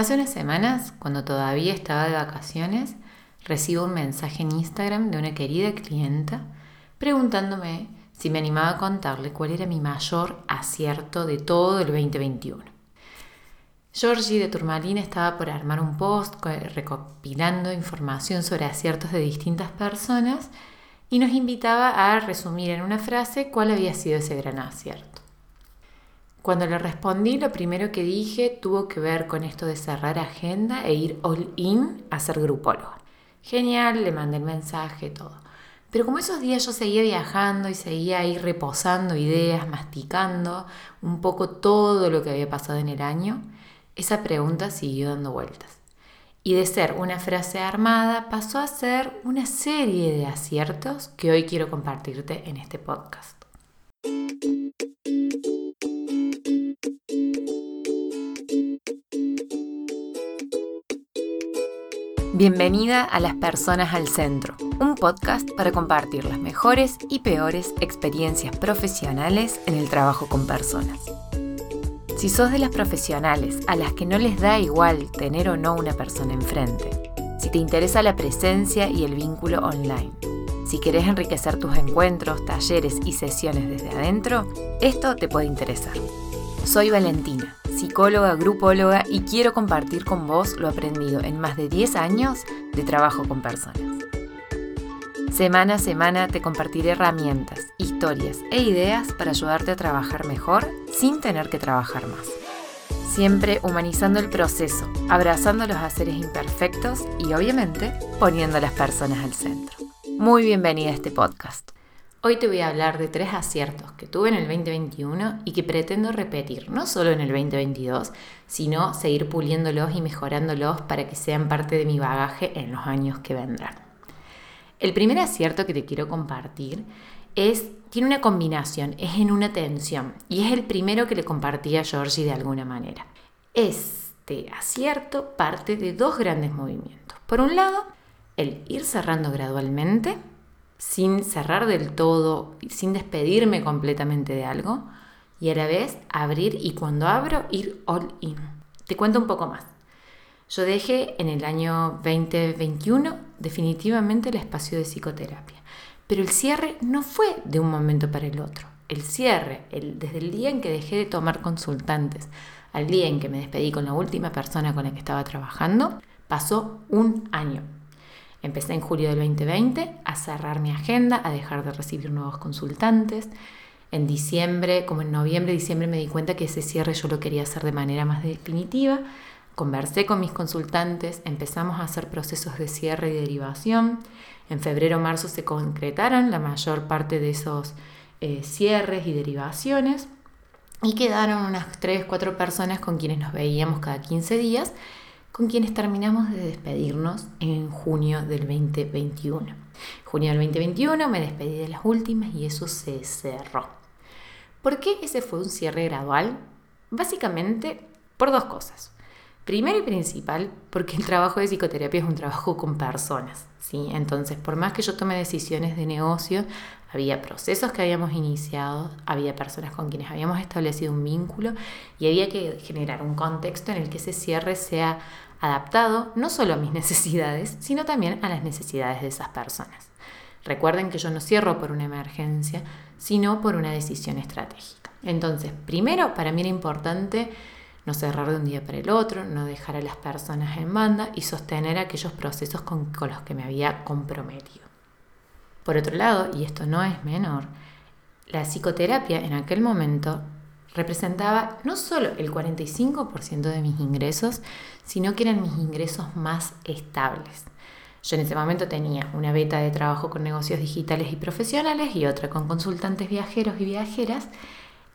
Hace unas semanas, cuando todavía estaba de vacaciones, recibo un mensaje en Instagram de una querida clienta preguntándome si me animaba a contarle cuál era mi mayor acierto de todo el 2021. Georgie de Turmalín estaba por armar un post recopilando información sobre aciertos de distintas personas y nos invitaba a resumir en una frase cuál había sido ese gran acierto. Cuando le respondí, lo primero que dije tuvo que ver con esto de cerrar agenda e ir all in a ser grupólogo. Genial, le mandé el mensaje, todo. Pero como esos días yo seguía viajando y seguía ahí reposando ideas, masticando un poco todo lo que había pasado en el año, esa pregunta siguió dando vueltas. Y de ser una frase armada pasó a ser una serie de aciertos que hoy quiero compartirte en este podcast. Bienvenida a Las Personas al Centro, un podcast para compartir las mejores y peores experiencias profesionales en el trabajo con personas. Si sos de las profesionales a las que no les da igual tener o no una persona enfrente, si te interesa la presencia y el vínculo online, si querés enriquecer tus encuentros, talleres y sesiones desde adentro, esto te puede interesar. Soy Valentina psicóloga, grupóloga y quiero compartir con vos lo aprendido en más de 10 años de trabajo con personas. Semana a semana te compartiré herramientas, historias e ideas para ayudarte a trabajar mejor sin tener que trabajar más. Siempre humanizando el proceso, abrazando los haceres imperfectos y obviamente poniendo a las personas al centro. Muy bienvenida a este podcast. Hoy te voy a hablar de tres aciertos que tuve en el 2021 y que pretendo repetir, no solo en el 2022, sino seguir puliéndolos y mejorándolos para que sean parte de mi bagaje en los años que vendrán. El primer acierto que te quiero compartir es, tiene una combinación, es en una tensión y es el primero que le compartí a Georgie de alguna manera. Este acierto parte de dos grandes movimientos. Por un lado, el ir cerrando gradualmente sin cerrar del todo, sin despedirme completamente de algo, y a la vez abrir y cuando abro ir all in. Te cuento un poco más. Yo dejé en el año 2021 definitivamente el espacio de psicoterapia, pero el cierre no fue de un momento para el otro. El cierre, desde el día en que dejé de tomar consultantes al día en que me despedí con la última persona con la que estaba trabajando, pasó un año. Empecé en julio del 2020 a cerrar mi agenda, a dejar de recibir nuevos consultantes. En diciembre, como en noviembre, diciembre me di cuenta que ese cierre yo lo quería hacer de manera más definitiva. Conversé con mis consultantes, empezamos a hacer procesos de cierre y derivación. En febrero marzo se concretaron la mayor parte de esos eh, cierres y derivaciones y quedaron unas 3, 4 personas con quienes nos veíamos cada 15 días con quienes terminamos de despedirnos en junio del 2021. Junio del 2021 me despedí de las últimas y eso se cerró. ¿Por qué ese fue un cierre gradual? Básicamente por dos cosas. Primero y principal, porque el trabajo de psicoterapia es un trabajo con personas, ¿sí? Entonces, por más que yo tome decisiones de negocio, había procesos que habíamos iniciado, había personas con quienes habíamos establecido un vínculo y había que generar un contexto en el que ese cierre sea adaptado no solo a mis necesidades, sino también a las necesidades de esas personas. Recuerden que yo no cierro por una emergencia, sino por una decisión estratégica. Entonces, primero, para mí era importante no cerrar de un día para el otro, no dejar a las personas en banda y sostener aquellos procesos con, con los que me había comprometido. Por otro lado, y esto no es menor, la psicoterapia en aquel momento representaba no solo el 45% de mis ingresos, sino que eran mis ingresos más estables. Yo en ese momento tenía una beta de trabajo con negocios digitales y profesionales y otra con consultantes viajeros y viajeras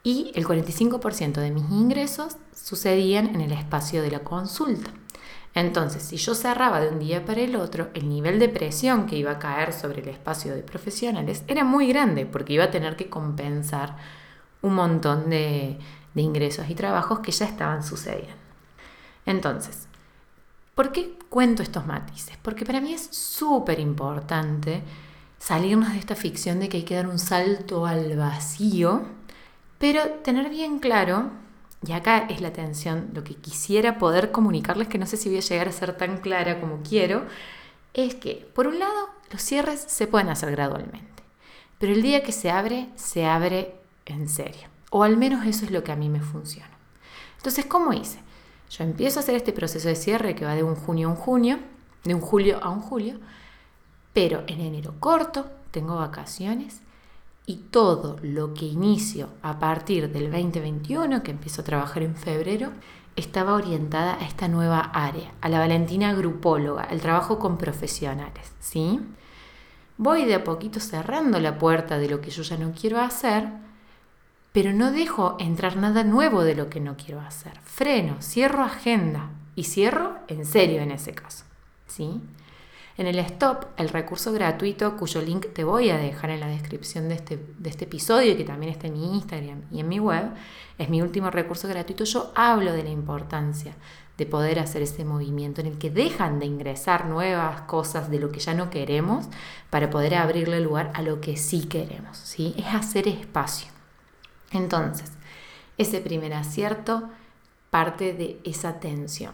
y el 45% de mis ingresos sucedían en el espacio de la consulta. Entonces, si yo cerraba de un día para el otro, el nivel de presión que iba a caer sobre el espacio de profesionales era muy grande porque iba a tener que compensar un montón de, ingresos y trabajos que ya estaban sucediendo. Entonces, ¿por qué cuento estos matices? Porque para mí es súper importante salirnos de esta ficción de que hay que dar un salto al vacío, pero tener bien claro Y acá es la atención, lo que quisiera poder comunicarles, que no sé si voy a llegar a ser tan clara como quiero, es que, por un lado, los cierres se pueden hacer gradualmente, pero el día que se abre, se abre en serio. O al menos eso es lo que a mí me funciona. Entonces, ¿cómo hice? Yo empiezo a hacer este proceso de cierre que va de un junio a un junio, de un julio a un julio, pero en enero corto, tengo vacaciones y todo lo que inicio a partir del 2021, que empiezo a trabajar en febrero, estaba orientada a esta nueva área, a la Valentina grupóloga, al trabajo con profesionales, ¿sí? Voy de a poquito cerrando la puerta de lo que yo ya no quiero hacer, pero no dejo entrar nada nuevo de lo que no quiero hacer. Freno, cierro agenda y cierro en serio en ese caso, ¿sí? En el stop, el recurso gratuito cuyo link te voy a dejar en la descripción de este, de este episodio y que también está en mi Instagram y en mi web, es mi último recurso gratuito, yo hablo de la importancia de poder hacer ese movimiento en el que dejan de ingresar nuevas cosas de lo que ya no queremos para poder abrirle lugar a lo que sí queremos, ¿sí? Es hacer espacio. Entonces, ese primer acierto parte de esa tensión.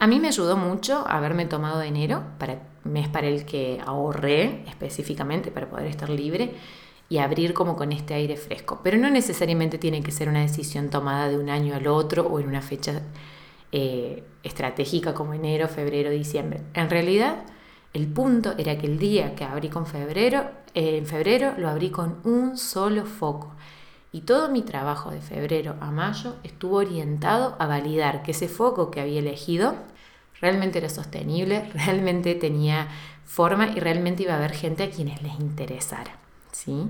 A mí me ayudó mucho haberme tomado enero, para, mes para el que ahorré específicamente para poder estar libre y abrir como con este aire fresco. Pero no necesariamente tiene que ser una decisión tomada de un año al otro o en una fecha eh, estratégica como enero, febrero, diciembre. En realidad, el punto era que el día que abrí con febrero, en febrero lo abrí con un solo foco. Y todo mi trabajo de febrero a mayo estuvo orientado a validar que ese foco que había elegido realmente era sostenible, realmente tenía forma y realmente iba a haber gente a quienes les interesara. ¿sí?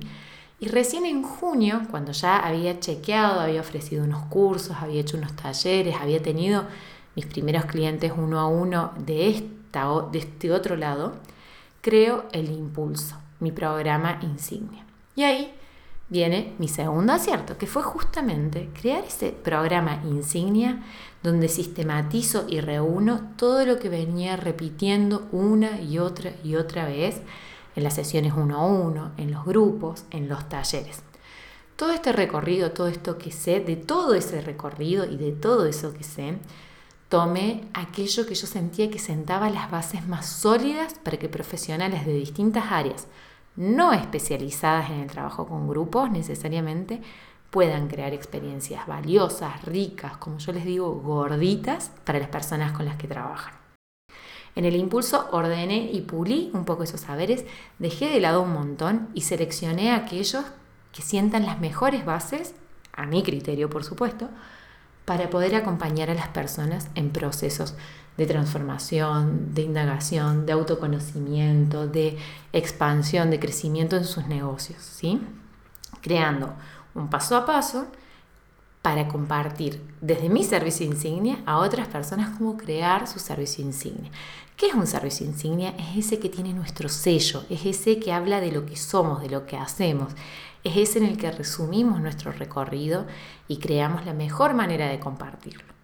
Y recién en junio, cuando ya había chequeado, había ofrecido unos cursos, había hecho unos talleres, había tenido mis primeros clientes uno a uno de, esta, de este otro lado, creo el impulso, mi programa insignia. Y ahí viene mi segundo acierto, que fue justamente crear ese programa insignia donde sistematizo y reúno todo lo que venía repitiendo una y otra y otra vez en las sesiones uno a uno, en los grupos, en los talleres. Todo este recorrido, todo esto que sé, de todo ese recorrido y de todo eso que sé, tomé aquello que yo sentía que sentaba las bases más sólidas para que profesionales de distintas áreas, no especializadas en el trabajo con grupos necesariamente, puedan crear experiencias valiosas, ricas, como yo les digo, gorditas para las personas con las que trabajan. En el impulso ordené y pulí un poco esos saberes, dejé de lado un montón y seleccioné aquellos que sientan las mejores bases, a mi criterio por supuesto, para poder acompañar a las personas en procesos de transformación, de indagación, de autoconocimiento, de expansión, de crecimiento en sus negocios, ¿sí? Creando un paso a paso para compartir desde mi servicio insignia a otras personas cómo crear su servicio insignia. ¿Qué es un servicio insignia? Es ese que tiene nuestro sello, es ese que habla de lo que somos, de lo que hacemos, es ese en el que resumimos nuestro recorrido y creamos la mejor manera de compartirlo.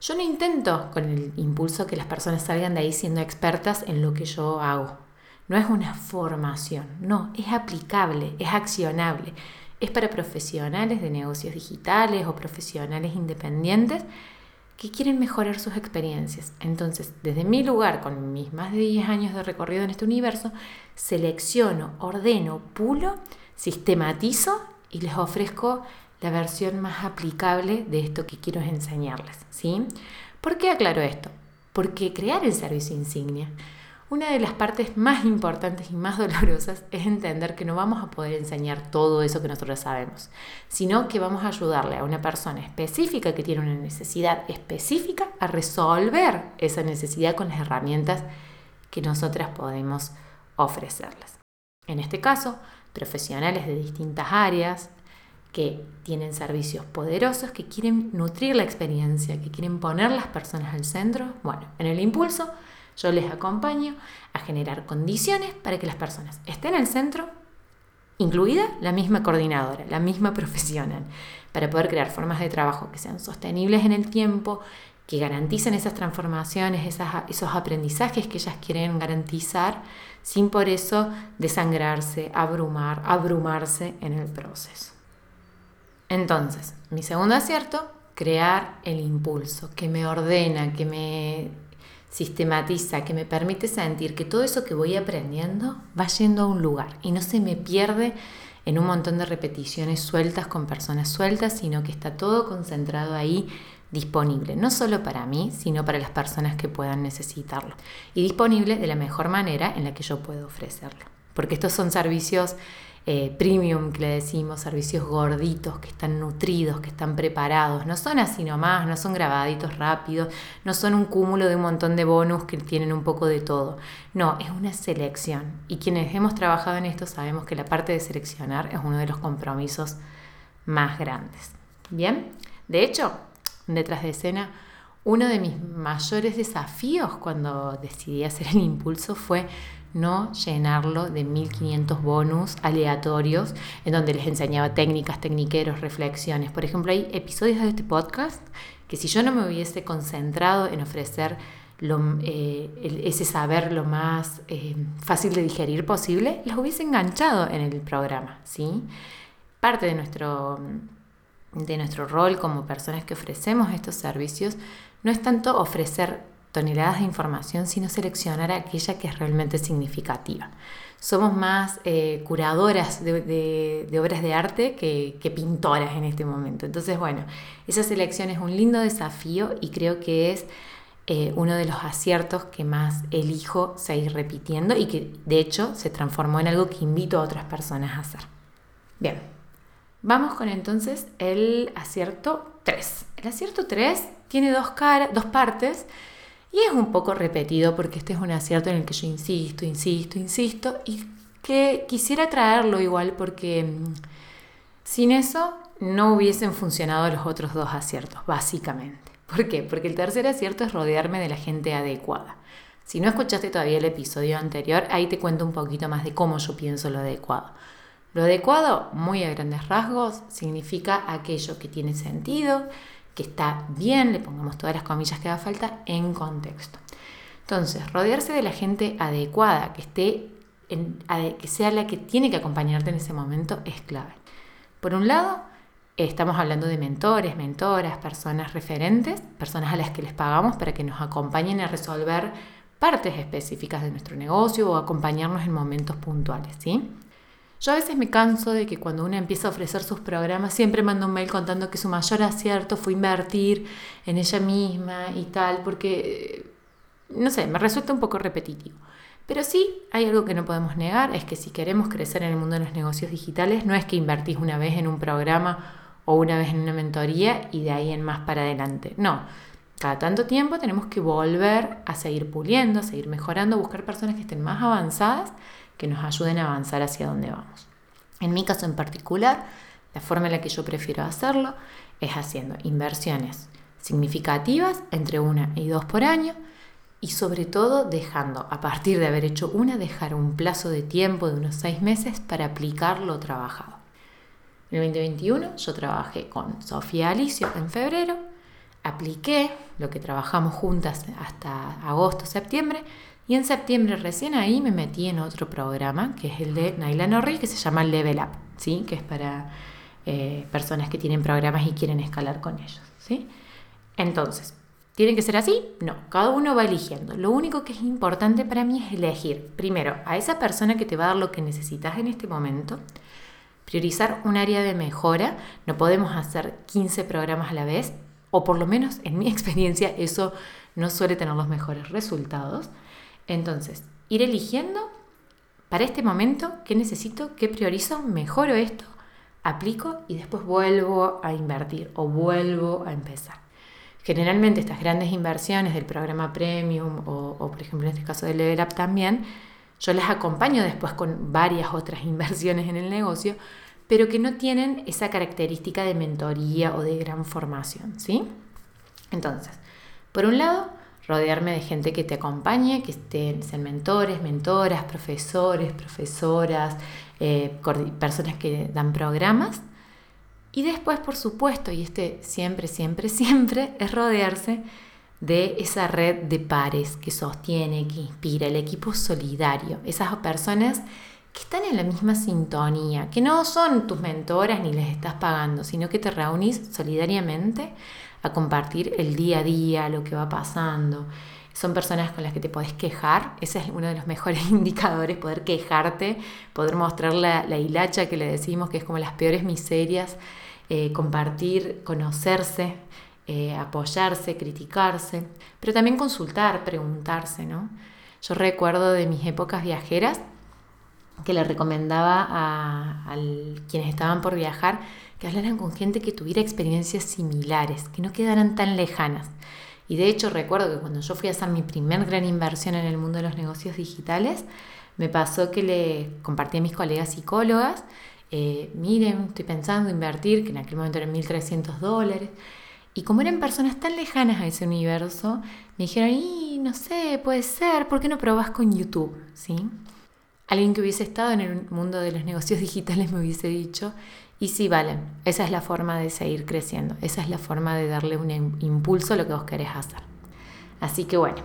Yo no intento con el impulso que las personas salgan de ahí siendo expertas en lo que yo hago. No es una formación, no, es aplicable, es accionable. Es para profesionales de negocios digitales o profesionales independientes que quieren mejorar sus experiencias. Entonces, desde mi lugar, con mis más de 10 años de recorrido en este universo, selecciono, ordeno, pulo, sistematizo y les ofrezco la versión más aplicable de esto que quiero enseñarles. ¿sí? ¿Por qué aclaro esto? Porque crear el servicio insignia, una de las partes más importantes y más dolorosas es entender que no vamos a poder enseñar todo eso que nosotros sabemos, sino que vamos a ayudarle a una persona específica que tiene una necesidad específica a resolver esa necesidad con las herramientas que nosotras podemos ofrecerles. En este caso, profesionales de distintas áreas, que tienen servicios poderosos, que quieren nutrir la experiencia, que quieren poner las personas al centro. Bueno, en el impulso yo les acompaño a generar condiciones para que las personas estén al centro, incluida la misma coordinadora, la misma profesional, para poder crear formas de trabajo que sean sostenibles en el tiempo, que garanticen esas transformaciones, esos aprendizajes que ellas quieren garantizar, sin por eso desangrarse, abrumar, abrumarse en el proceso. Entonces, mi segundo acierto, crear el impulso, que me ordena, que me sistematiza, que me permite sentir que todo eso que voy aprendiendo va yendo a un lugar y no se me pierde en un montón de repeticiones sueltas con personas sueltas, sino que está todo concentrado ahí disponible, no solo para mí, sino para las personas que puedan necesitarlo. Y disponible de la mejor manera en la que yo puedo ofrecerlo. Porque estos son servicios eh, premium que le decimos, servicios gorditos, que están nutridos, que están preparados. No son así nomás, no son grabaditos rápidos, no son un cúmulo de un montón de bonus que tienen un poco de todo. No, es una selección. Y quienes hemos trabajado en esto sabemos que la parte de seleccionar es uno de los compromisos más grandes. Bien, de hecho, detrás de escena, uno de mis mayores desafíos cuando decidí hacer el impulso fue no llenarlo de 1500 bonus aleatorios en donde les enseñaba técnicas, tecniqueros, reflexiones. Por ejemplo, hay episodios de este podcast que si yo no me hubiese concentrado en ofrecer eh, ese saber lo más eh, fácil de digerir posible, los hubiese enganchado en el programa. ¿sí? Parte de nuestro, de nuestro rol como personas que ofrecemos estos servicios no es tanto ofrecer toneladas de información, sino seleccionar aquella que es realmente significativa. Somos más eh, curadoras de, obras de arte que, pintoras en este momento. Entonces, bueno, esa selección es un lindo desafío y creo que es eh, uno de los aciertos que más elijo seguir repitiendo y que de hecho se transformó en algo que invito a otras personas a hacer. Bien, vamos con entonces el acierto 3. El acierto 3 tiene dos, dos partes y es un poco repetido porque este es un acierto en el que yo insisto, insisto, insisto y que quisiera traerlo igual porque mm, sin eso no hubiesen funcionado los otros dos aciertos, básicamente. ¿Por qué? Porque el tercer acierto es rodearme de la gente adecuada. Si no escuchaste todavía el episodio anterior, ahí te cuento un poquito más de cómo yo pienso lo adecuado. Lo adecuado, muy a grandes rasgos, significa aquello que tiene sentido, que está bien, le pongamos todas las comillas que haga falta, en contexto. Entonces, rodearse de la gente adecuada, que esté que sea la que tiene que acompañarte en ese momento, es clave. Por un lado, estamos hablando de mentores, mentoras, personas referentes, personas a las que les pagamos para que nos acompañen a resolver partes específicas de nuestro negocio o acompañarnos en momentos puntuales, ¿sí? Yo a veces me canso de que cuando uno empieza a ofrecer sus programas siempre manda un mail contando que su mayor acierto fue invertir en ella misma y tal, porque, no sé, me resulta un poco repetitivo. Pero sí, hay algo que no podemos negar, es que si queremos crecer en el mundo de los negocios digitales, no es que invertís una vez en un programa o una vez en una mentoría y de ahí en más para adelante. No, cada tanto tiempo tenemos que volver a seguir puliendo, seguir mejorando, buscar personas que estén más avanzadas que nos ayuden a avanzar hacia donde vamos. En mi caso en particular, la forma en la que yo prefiero hacerlo es haciendo inversiones significativas entre una y dos por año y sobre todo dejando, a partir de haber hecho una, dejar un plazo de tiempo de unos seis meses para aplicar lo trabajado. En el 2021 yo trabajé con Sofía Alicio en febrero, apliqué lo que trabajamos juntas hasta agosto, septiembre y en septiembre recién ahí me metí en otro programa, que es el de Naila Norri, que se llama Level Up, ¿sí? que es para eh, personas que tienen programas y quieren escalar con ellos. ¿sí? Entonces, ¿tiene que ser así? No, cada uno va eligiendo. Lo único que es importante para mí es elegir, primero, a esa persona que te va a dar lo que necesitas en este momento, priorizar un área de mejora. No podemos hacer 15 programas a la vez, o por lo menos en mi experiencia eso no suele tener los mejores resultados. Entonces, ir eligiendo para este momento qué necesito, qué priorizo, mejoro esto, aplico y después vuelvo a invertir o vuelvo a empezar. Generalmente estas grandes inversiones del programa Premium o, por ejemplo en este caso de Level Up también, yo las acompaño después con varias otras inversiones en el negocio, pero que no tienen esa característica de mentoría o de gran formación, ¿sí? Entonces, por un lado, rodearme de gente que te acompañe, que estén, sean mentores, mentoras, profesores, profesoras, eh, personas que dan programas. Y después, por supuesto, y este siempre, siempre, siempre, es rodearse de esa red de pares que sostiene, que inspira, el equipo solidario, esas personas que están en la misma sintonía, que no son tus mentoras ni les estás pagando, sino que te reunís solidariamente a compartir el día a día, lo que va pasando. Son personas con las que te podés quejar, ese es uno de los mejores indicadores, poder quejarte, poder mostrar la, hilacha que le decimos, que es como las peores miserias, eh, compartir, conocerse, eh, apoyarse, criticarse, pero también consultar, preguntarse, ¿no? Yo recuerdo de mis épocas viajeras que le recomendaba a, quienes estaban por viajar que hablaran con gente que tuviera experiencias similares, que no quedaran tan lejanas. Y de hecho recuerdo que cuando yo fui a hacer mi primer gran inversión en el mundo de los negocios digitales, me pasó que le compartí a mis colegas psicólogas, eh, miren, estoy pensando invertir, que en aquel momento eran 1.300 dólares, y como eran personas tan lejanas a ese universo, me dijeron, no sé, puede ser, ¿por qué no probas con YouTube? ¿Sí? Alguien que hubiese estado en el mundo de los negocios digitales me hubiese dicho, y sí, vale, esa es la forma de seguir creciendo, esa es la forma de darle un impulso a lo que vos querés hacer. Así que bueno,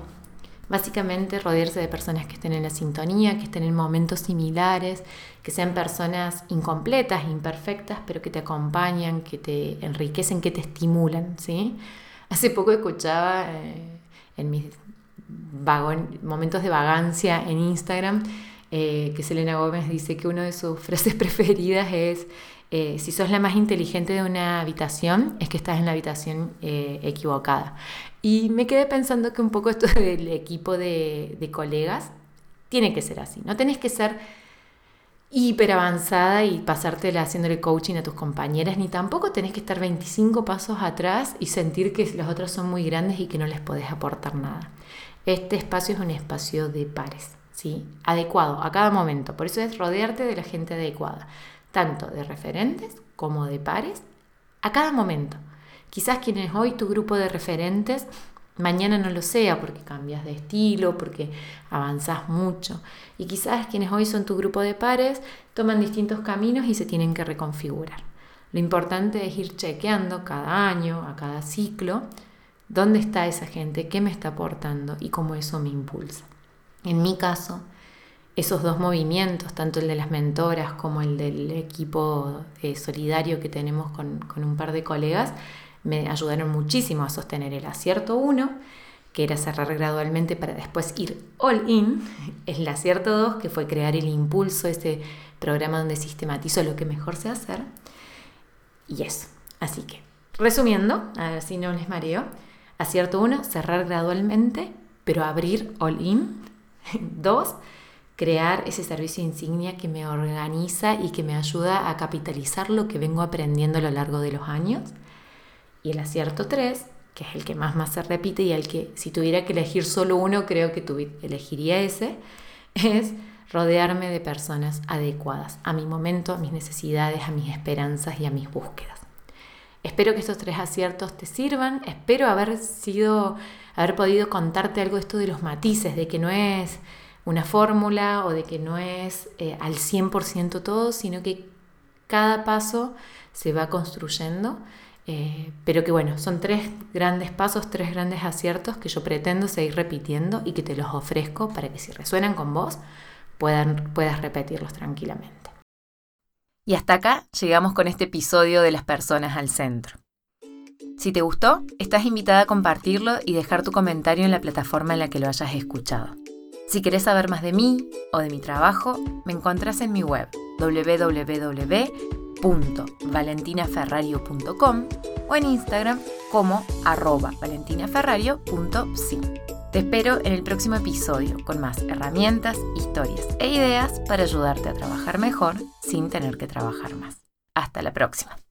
Básicamente rodearse de personas que estén en la sintonía, que estén en momentos similares, que sean personas incompletas, imperfectas, pero que te acompañan, que te enriquecen, que te estimulan. ¿sí? Hace poco escuchaba eh, en mis momentos de vagancia en Instagram eh, que Selena Gómez dice que una de sus frases preferidas es eh, si sos la más inteligente de una habitación, es que estás en la habitación eh, equivocada. Y me quedé pensando que un poco esto del equipo de, colegas tiene que ser así. No tenés que ser hiper avanzada y pasártela haciéndole coaching a tus compañeras, ni tampoco tenés que estar 25 pasos atrás y sentir que los otros son muy grandes y que no les podés aportar nada. Este espacio es un espacio de pares, ¿sí? Adecuado a cada momento. Por eso es rodearte de la gente adecuada tanto de referentes como de pares, a cada momento. Quizás quienes hoy tu grupo de referentes, mañana no lo sea porque cambias de estilo, porque avanzas mucho. Y quizás quienes hoy son tu grupo de pares toman distintos caminos y se tienen que reconfigurar. Lo importante es ir chequeando cada año, a cada ciclo, dónde está esa gente, qué me está aportando y cómo eso me impulsa. En mi caso, esos dos movimientos, tanto el de las mentoras como el del equipo eh, solidario que tenemos con, un par de colegas, me ayudaron muchísimo a sostener el acierto 1, que era cerrar gradualmente para después ir all in, el acierto 2, que fue crear el impulso, ese programa donde sistematizo lo que mejor sé hacer, y eso. Así que, resumiendo, a ver si no les mareo, acierto 1, cerrar gradualmente, pero abrir all in. 2, crear ese servicio insignia que me organiza y que me ayuda a capitalizar lo que vengo aprendiendo a lo largo de los años. Y el acierto 3, que es el que más, más se repite y el que si tuviera que elegir solo uno, creo que elegiría ese, es rodearme de personas adecuadas a mi momento, a mis necesidades, a mis esperanzas y a mis búsquedas. Espero que estos tres aciertos te sirvan, espero haber sido, haber podido contarte algo esto de los matices, de que no es una fórmula o de que no es eh, al 100% todo, sino que cada paso se va construyendo, eh, pero que bueno, son tres grandes pasos, tres grandes aciertos que yo pretendo seguir repitiendo y que te los ofrezco para que si resuenan con vos puedas repetirlos tranquilamente. Y hasta acá llegamos con este episodio de las personas al centro. Si te gustó, estás invitada a compartirlo y dejar tu comentario en la plataforma en la que lo hayas escuchado. Si querés saber más de mí o de mi trabajo, me encontrás en mi web www.valentinaferrario.com o en Instagram como arroba. Te espero en el próximo episodio con más herramientas, historias e ideas para ayudarte a trabajar mejor sin tener que trabajar más. Hasta la próxima.